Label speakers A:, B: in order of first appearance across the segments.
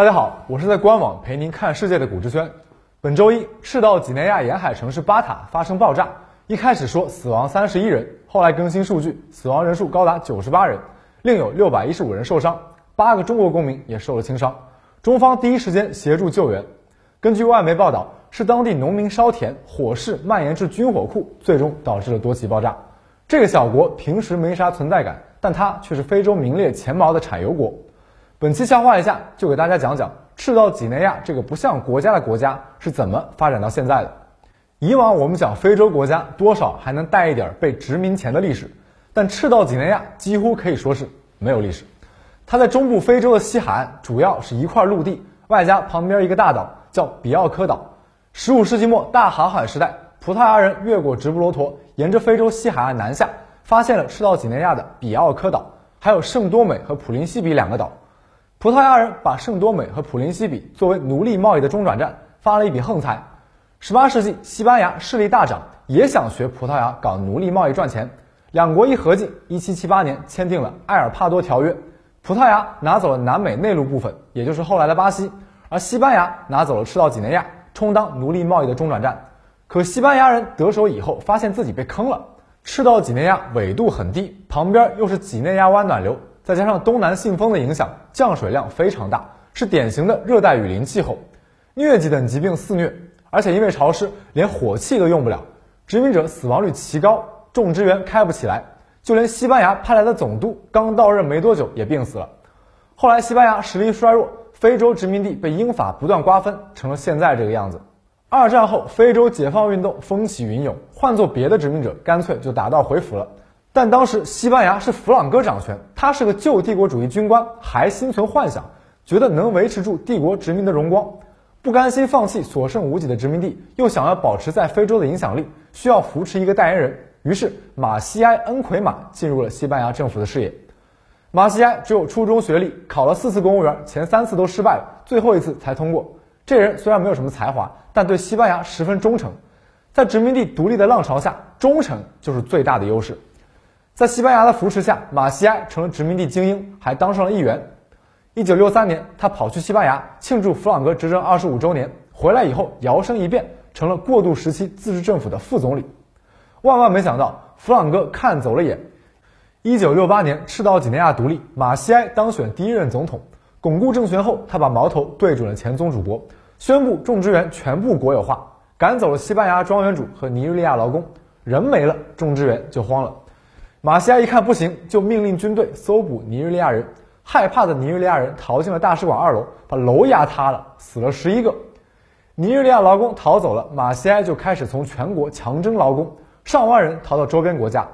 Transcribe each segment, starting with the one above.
A: 大家好，我是在官网陪您看世界的古之轩。本周一，赤道几内亚沿海城市巴塔发生爆炸，一开始说死亡三十一人，后来更新数据，死亡人数高达九十八人，另有六百一十五人受伤，八个中国公民也受了轻伤。中方第一时间协助救援。根据外媒报道，是当地农民烧田，火势蔓延至军火库，最终导致了多起爆炸。这个小国平时没啥存在感，但它却是非洲名列前茅的产油国。本期消化一下，就给大家讲讲赤道几内亚这个不像国家的国家是怎么发展到现在的。以往我们讲非洲国家，多少还能带一点被殖民前的历史，但赤道几内亚几乎可以说是没有历史。它在中部非洲的西海岸，主要是一块陆地，外加旁边一个大岛叫比奥科岛。十五世纪末大航海时代，葡萄牙人越过直布罗陀，沿着非洲西海岸南下，发现了赤道几内亚的比奥科岛，还有圣多美和普林西比两个岛。葡萄牙人把圣多美和普林西比作为奴隶贸易的中转站，发了一笔横财。十八世纪，西班牙势力大涨，也想学葡萄牙搞奴隶贸易赚钱。两国一合计，一七七八年签订了《埃尔帕多条约》，葡萄牙拿走了南美内陆部分，也就是后来的巴西，而西班牙拿走了赤道几内亚，充当奴隶贸易的中转站。可西班牙人得手以后，发现自己被坑了。赤道几内亚纬度很低，旁边又是几内亚湾暖流。再加上东南信风的影响，降水量非常大，是典型的热带雨林气候，疟疾等疾病肆虐，而且因为潮湿，连火器都用不了，殖民者死亡率奇高，种植园开不起来，就连西班牙派来的总督刚到任没多久也病死了。后来西班牙实力衰弱，非洲殖民地被英法不断瓜分，成了现在这个样子。二战后，非洲解放运动风起云涌，换做别的殖民者，干脆就打道回府了。但当时西班牙是弗朗哥掌权，他是个旧帝国主义军官，还心存幻想，觉得能维持住帝国殖民的荣光，不甘心放弃所剩无几的殖民地，又想要保持在非洲的影响力，需要扶持一个代言人。于是马西埃·恩奎马进入了西班牙政府的视野。马西埃只有初中学历，考了四次公务员，前三次都失败了，最后一次才通过。这人虽然没有什么才华，但对西班牙十分忠诚。在殖民地独立的浪潮下，忠诚就是最大的优势。在西班牙的扶持下，马西埃成了殖民地精英，还当上了议员。一九六三年，他跑去西班牙庆祝弗朗哥执政二十五周年，回来以后摇身一变成了过渡时期自治政府的副总理。万万没想到，弗朗哥看走了眼。一九六八年，赤道几内亚独立，马西埃当选第一任总统，巩固政权后，他把矛头对准了前宗主国，宣布种植园全部国有化，赶走了西班牙庄园主和尼日利亚劳工，人没了，种植园就荒了。马西亚一看不行，就命令军队搜捕尼日利亚人。害怕的尼日利亚人逃进了大使馆二楼，把楼压塌了，死了十一个。尼日利亚劳工逃走了，马西埃就开始从全国强征劳工，上万人逃到周边国家。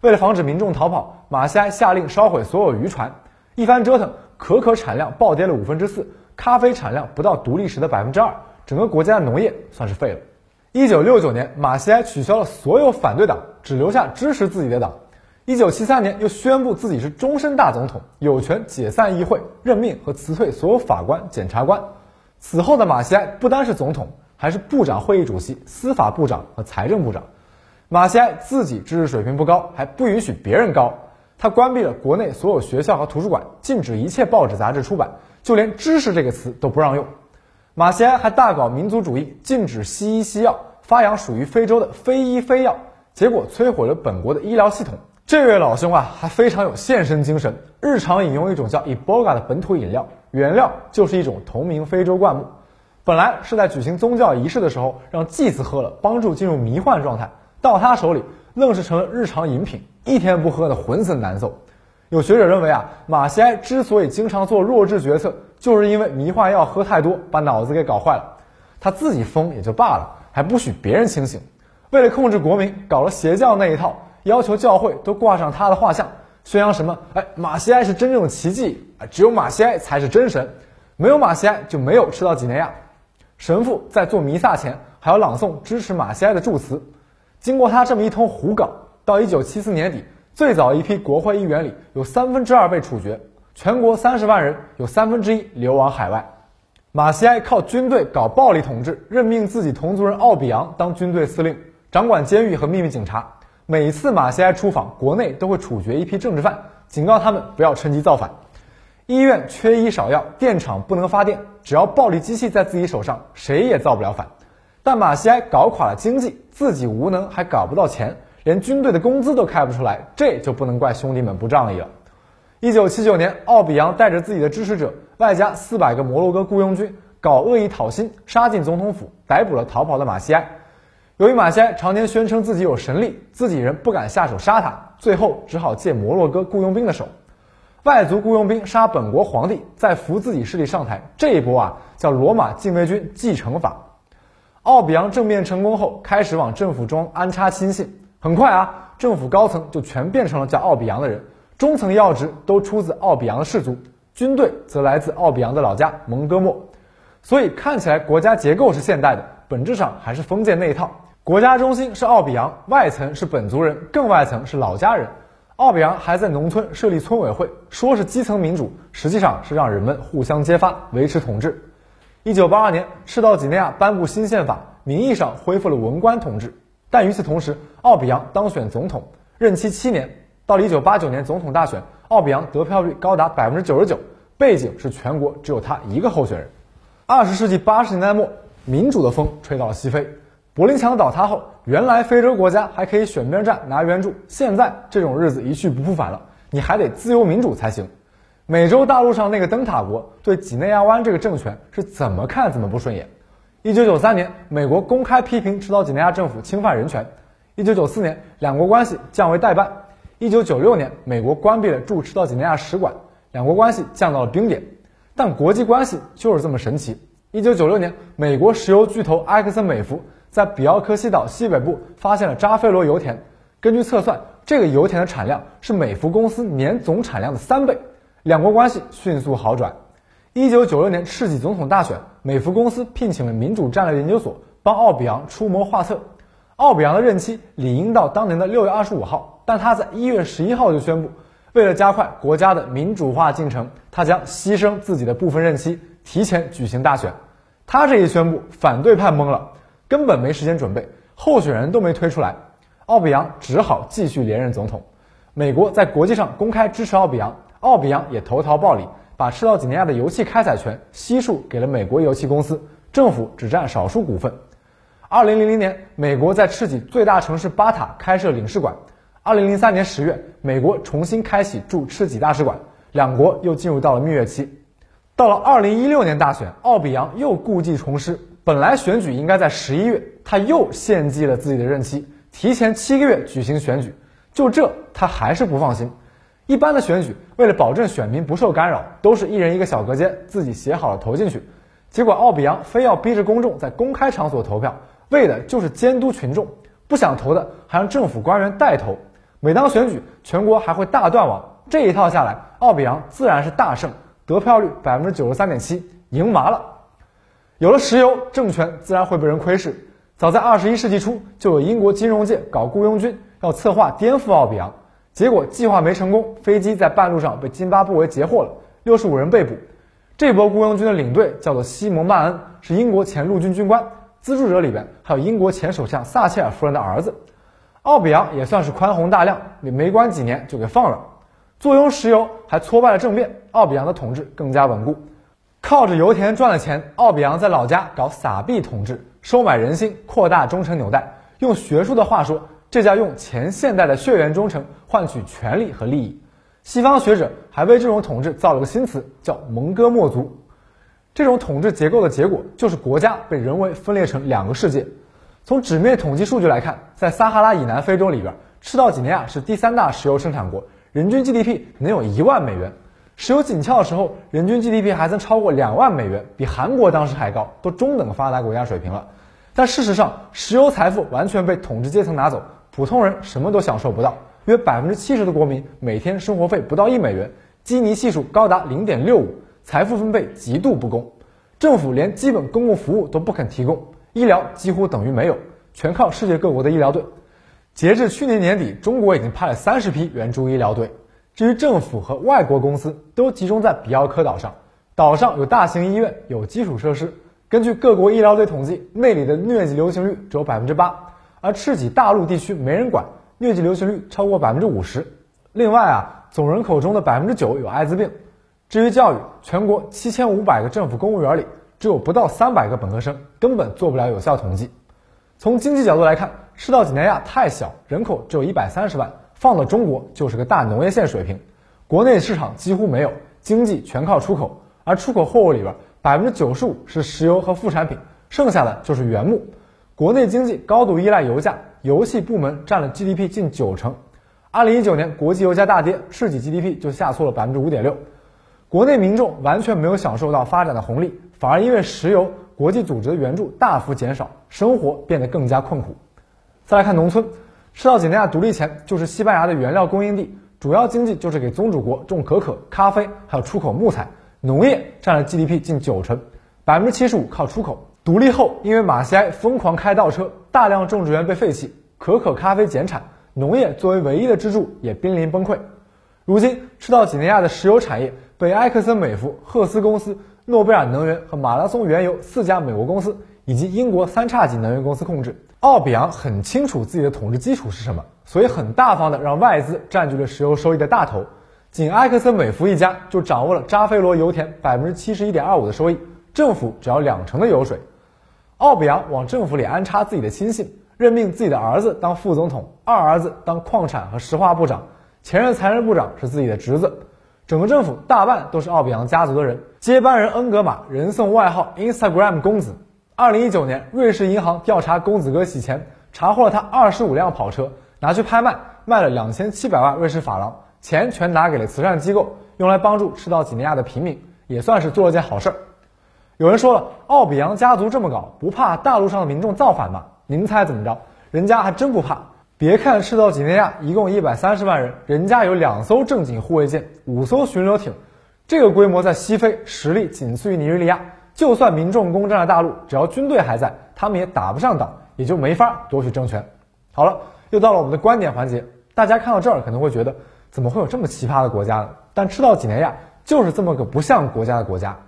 A: 为了防止民众逃跑，马西埃下令烧毁所有渔船。一番折腾，可可产量暴跌了五分之四，咖啡产量不到独立时的百分之二，整个国家的农业算是废了。一九六九年，马西埃取消了所有反对党，只留下支持自己的党。一九七三年，又宣布自己是终身大总统，有权解散议会、任命和辞退所有法官、检察官。此后的马西埃不单是总统，还是部长会议主席、司法部长和财政部长。马西埃自己知识水平不高，还不允许别人高。他关闭了国内所有学校和图书馆，禁止一切报纸杂志出版，就连“知识”这个词都不让用。马西埃还大搞民族主义，禁止西医西药，发扬属于非洲的非医非药，结果摧毁了本国的医疗系统。这位老兄啊，还非常有献身精神，日常饮用一种叫 Eboga 的本土饮料，原料就是一种同名非洲灌木。本来是在举行宗教仪式的时候让祭司喝了，帮助进入迷幻状态，到他手里愣是成了日常饮品，一天不喝的浑身难受。有学者认为啊，马西埃之所以经常做弱智决策，就是因为迷幻药喝太多，把脑子给搞坏了。他自己疯也就罢了，还不许别人清醒，为了控制国民，搞了邪教那一套。要求教会都挂上他的画像，宣扬什么？哎，马西埃是真正的奇迹啊！只有马西埃才是真神，没有马西埃就没有赤道几内亚。神父在做弥撒前还要朗诵支持马西埃的祝词。经过他这么一通胡搞，到一九七四年底，最早一批国会议员里有三分之二被处决，全国三十万人有三分之一流亡海外。马西埃靠军队搞暴力统治，任命自己同族人奥比昂当军队司令，掌管监狱和秘密警察。每次马西埃出访，国内都会处决一批政治犯，警告他们不要趁机造反。医院缺医少药，电厂不能发电，只要暴力机器在自己手上，谁也造不了反。但马歇埃搞垮了经济，自己无能还搞不到钱，连军队的工资都开不出来，这就不能怪兄弟们不仗义了。一九七九年，奥比扬带着自己的支持者，外加四百个摩洛哥雇佣军，搞恶意讨薪，杀进总统府，逮捕了逃跑的马歇埃。由于马歇尔常年宣称自己有神力，自己人不敢下手杀他，最后只好借摩洛哥雇佣兵的手。外族雇佣兵杀本国皇帝，再扶自己势力上台，这一波啊叫罗马禁卫军继承法。奥比昂政变成功后，开始往政府中安插亲信，很快啊，政府高层就全变成了叫奥比昂的人。中层要职都出自奥比昂的氏族，军队则来自奥比昂的老家蒙哥莫，所以看起来国家结构是现代的，本质上还是封建那一套。国家中心是奥比扬，外层是本族人，更外层是老家人。奥比扬还在农村设立村委会，说是基层民主，实际上是让人们互相揭发，维持统治。一九八二年，赤道几内亚颁布新宪法，名义上恢复了文官统治，但与此同时，奥比扬当选总统，任期七年。到了一九八九年总统大选，奥比扬得票率高达百分之九十九，背景是全国只有他一个候选人。二十世纪八十年代末，民主的风吹到了西非，柏林墙倒塌后，原来非洲国家还可以选边站拿援助，现在这种日子一去不复返了，你还得自由民主才行。美洲大陆上那个灯塔国对几内亚湾这个政权是怎么看怎么不顺眼。一九九三年，美国公开批评赤道几内亚政府侵犯人权。一九九四年，两国关系降为代办。一九九六年，美国关闭了驻赤道几内亚使馆，两国关系降到了冰点。但国际关系就是这么神奇。一九九六年，美国石油巨头埃克森美孚在比奥科西岛西北部发现了扎菲罗油田，根据测算，这个油田的产量是美孚公司年总产量的三倍。两国关系迅速好转。一九九六年赤几总统大选，美孚公司聘请了民主战略研究所帮奥比昂出谋划策。奥比昂的任期理应到当年的六月二十五号。但他在一月十一号就宣布，为了加快国家的民主化进程，他将牺牲自己的部分任期，提前举行大选。他这一宣布，反对派懵了，根本没时间准备，候选人都没推出来，奥比扬只好继续连任总统。美国在国际上公开支持奥比扬，奥比扬也投桃报李，把赤道几内亚的油气开采权悉数给了美国油气公司，政府只占少数股份。二零零零年，美国在赤几最大城市巴塔开设领事馆。二零零三年十月，美国重新开启驻赤几大使馆，两国又进入到了蜜月期。到了二零一六年大选，奥比扬又故技重施，本来选举应该在十一月，他又献祭了自己的任期，提前七个月举行选举。就这，他还是不放心。一般的选举，为了保证选民不受干扰，都是一人一个小隔间，自己写好了投进去。结果奥比扬非要逼着公众在公开场所投票，为的就是监督群众，不想投的还让政府官员代投。每当选举，全国还会大断网。这一套下来，奥比扬自然是大胜，得票率百分之九十三点七，赢麻了。有了石油，政权自然会被人窥视。早在二十一世纪初，就有英国金融界搞雇佣军，要策划颠覆奥比昂。结果计划没成功，飞机在半路上被津巴布韦截获了，六十五人被捕。这波雇佣军的领队叫做西蒙曼恩，是英国前陆军军官。资助者里边还有英国前首相撒切尔夫人的儿子。奥比昂也算是宽宏大量，没没关几年就给放了。坐拥石油，还挫败了政变，奥比昂的统治更加稳固。靠着油田赚了钱，奥比昂在老家搞撒币统治，收买人心，扩大忠诚纽带。用学术的话说，这叫用前现代的血缘忠诚换取权力和利益。西方学者还为这种统治造了个新词，叫蒙哥莫族。这种统治结构的结果，就是国家被人为分裂成两个世界。从纸面统计数据来看，在撒哈拉以南非洲里边，赤道几内亚是第三大石油生产国，人均 GDP 能有一万美元。石油紧俏的时候，人均 GDP 还曾超过两万美元，比韩国当时还高，都中等发达国家水平了。但事实上，石油财富完全被统治阶层拿走，普通人什么都享受不到。约百分之七十的国民每天生活费不到一美元，基尼系数高达零点六五，财富分配极度不公，政府连基本公共服务都不肯提供。医疗几乎等于没有，全靠世界各国的医疗队。截至去年年底，中国已经派了三十批援助医疗队。至于政府和外国公司，都集中在比奥科岛上。岛上有大型医院，有基础设施。根据各国医疗队统计，那里的疟疾流行率只有百分之八，而赤几大陆地区没人管，疟疾流行率超过百分之五十。另外啊，总人口中的百分之九有艾滋病。至于教育，全国七千五百个政府公务员里，只有不到三百个本科生，根本做不了有效统计。从经济角度来看，赤道几内亚太小，人口只有一百三十万，放到中国就是个大农业县水平，国内市场几乎没有，经济全靠出口，而出口货物里边百分之九十五是石油和副产品，剩下的就是原木。国内经济高度依赖油价，油气部门占了 GDP 近九成。二零一九年国际油价大跌，赤己 GDP 就下挫了百分之五点六。国内民众完全没有享受到发展的红利，反而因为石油、国际组织的援助大幅减少，生活变得更加困苦。再来看农村，赤道几内亚独立前就是西班牙的原料供应地，主要经济就是给宗主国种可可、咖啡，还有出口木材，农业占了 GDP 近九成，百分之七十五靠出口。独立后，因为马西埃疯狂开倒车，大量种植园被废弃，可可、咖啡减产，农业作为唯一的支柱也濒临崩溃。如今，赤道几内亚的石油产业。被埃克森美孚、赫斯公司、诺贝尔能源和马拉松原油四家美国公司以及英国三叉戟能源公司控制。奥比昂很清楚自己的统治基础是什么，所以很大方的让外资占据了石油收益的大头。仅埃克森美孚一家就掌握了扎菲罗油田百分之七十一点二五的收益，政府只要两成的油水。奥比昂往政府里安插自己的亲信，任命自己的儿子当副总统，二儿子当矿产和石化部长，前任财政部长是自己的侄子。整个政府大半都是奥比昂家族的人，接班人恩格玛人送外号 Instagram 公子。二零一九年，瑞士银行调查公子哥洗钱，查获了他二十五辆跑车，拿去拍卖，卖了两千七百万瑞士法郎，钱全拿给了慈善机构，用来帮助赤道几内亚的平民，也算是做了件好事儿。有人说了，奥比扬家族这么搞，不怕大陆上的民众造反吗？您猜怎么着？人家还真不怕。别看赤道几内亚一共一百三十万人，人家有两艘正经护卫舰，五艘巡逻艇，这个规模在西非实力仅次于尼日利亚。就算民众攻占了大陆，只要军队还在，他们也打不上岛，也就没法夺取政权。好了，又到了我们的观点环节。大家看到这儿可能会觉得，怎么会有这么奇葩的国家呢？但赤道几内亚就是这么个不像国家的国家。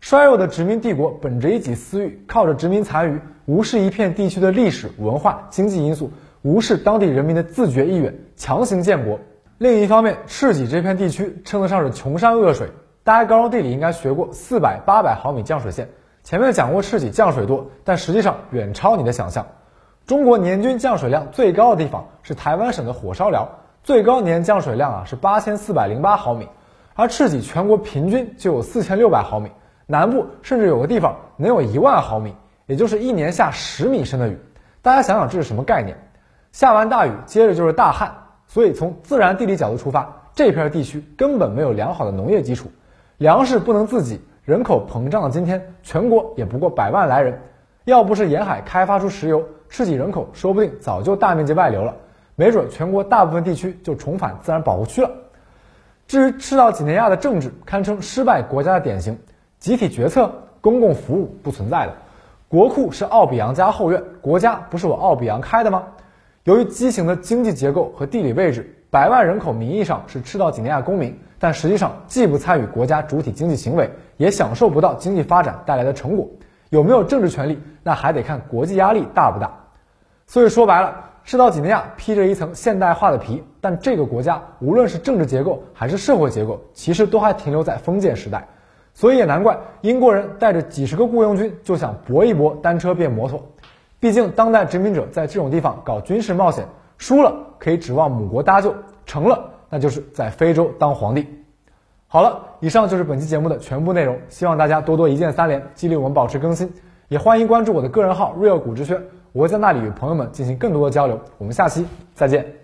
A: 衰弱的殖民帝国本着一己私欲，靠着殖民残余，无视一片地区的历史文化、经济因素。无视当地人民的自觉意愿，强行建国。另一方面，赤脊这片地区称得上是穷山恶水。大家高中地理应该学过四百、八百毫米降水线，前面讲过赤脊降水多，但实际上远超你的想象。中国年均降水量最高的地方是台湾省的火烧寮，最高年降水量啊是八千四百零八毫米，而赤脊全国平均就有四千六百毫米，南部甚至有个地方能有一万毫米，也就是一年下十米深的雨。大家想想这是什么概念？下完大雨，接着就是大旱，所以从自然地理角度出发，这片地区根本没有良好的农业基础，粮食不能自给，人口膨胀的今天，全国也不过百万来人。要不是沿海开发出石油，赤脊人口说不定早就大面积外流了，没准全国大部分地区就重返自然保护区了。至于赤道几内亚的政治，堪称失败国家的典型，集体决策、公共服务不存在的，国库是奥比扬家后院，国家不是我奥比扬开的吗？由于畸形的经济结构和地理位置，百万人口名义上是赤道几内亚公民，但实际上既不参与国家主体经济行为，也享受不到经济发展带来的成果。有没有政治权利，那还得看国际压力大不大。所以说白了，赤道几内亚披着一层现代化的皮，但这个国家无论是政治结构还是社会结构，其实都还停留在封建时代。所以也难怪英国人带着几十个雇佣军就想搏一搏单车变摩托。毕竟，当代殖民者在这种地方搞军事冒险，输了可以指望母国搭救，成了那就是在非洲当皇帝。好了，以上就是本期节目的全部内容，希望大家多多一键三连，激励我们保持更新。也欢迎关注我的个人号 real 股之轩，我会在那里与朋友们进行更多的交流。我们下期再见。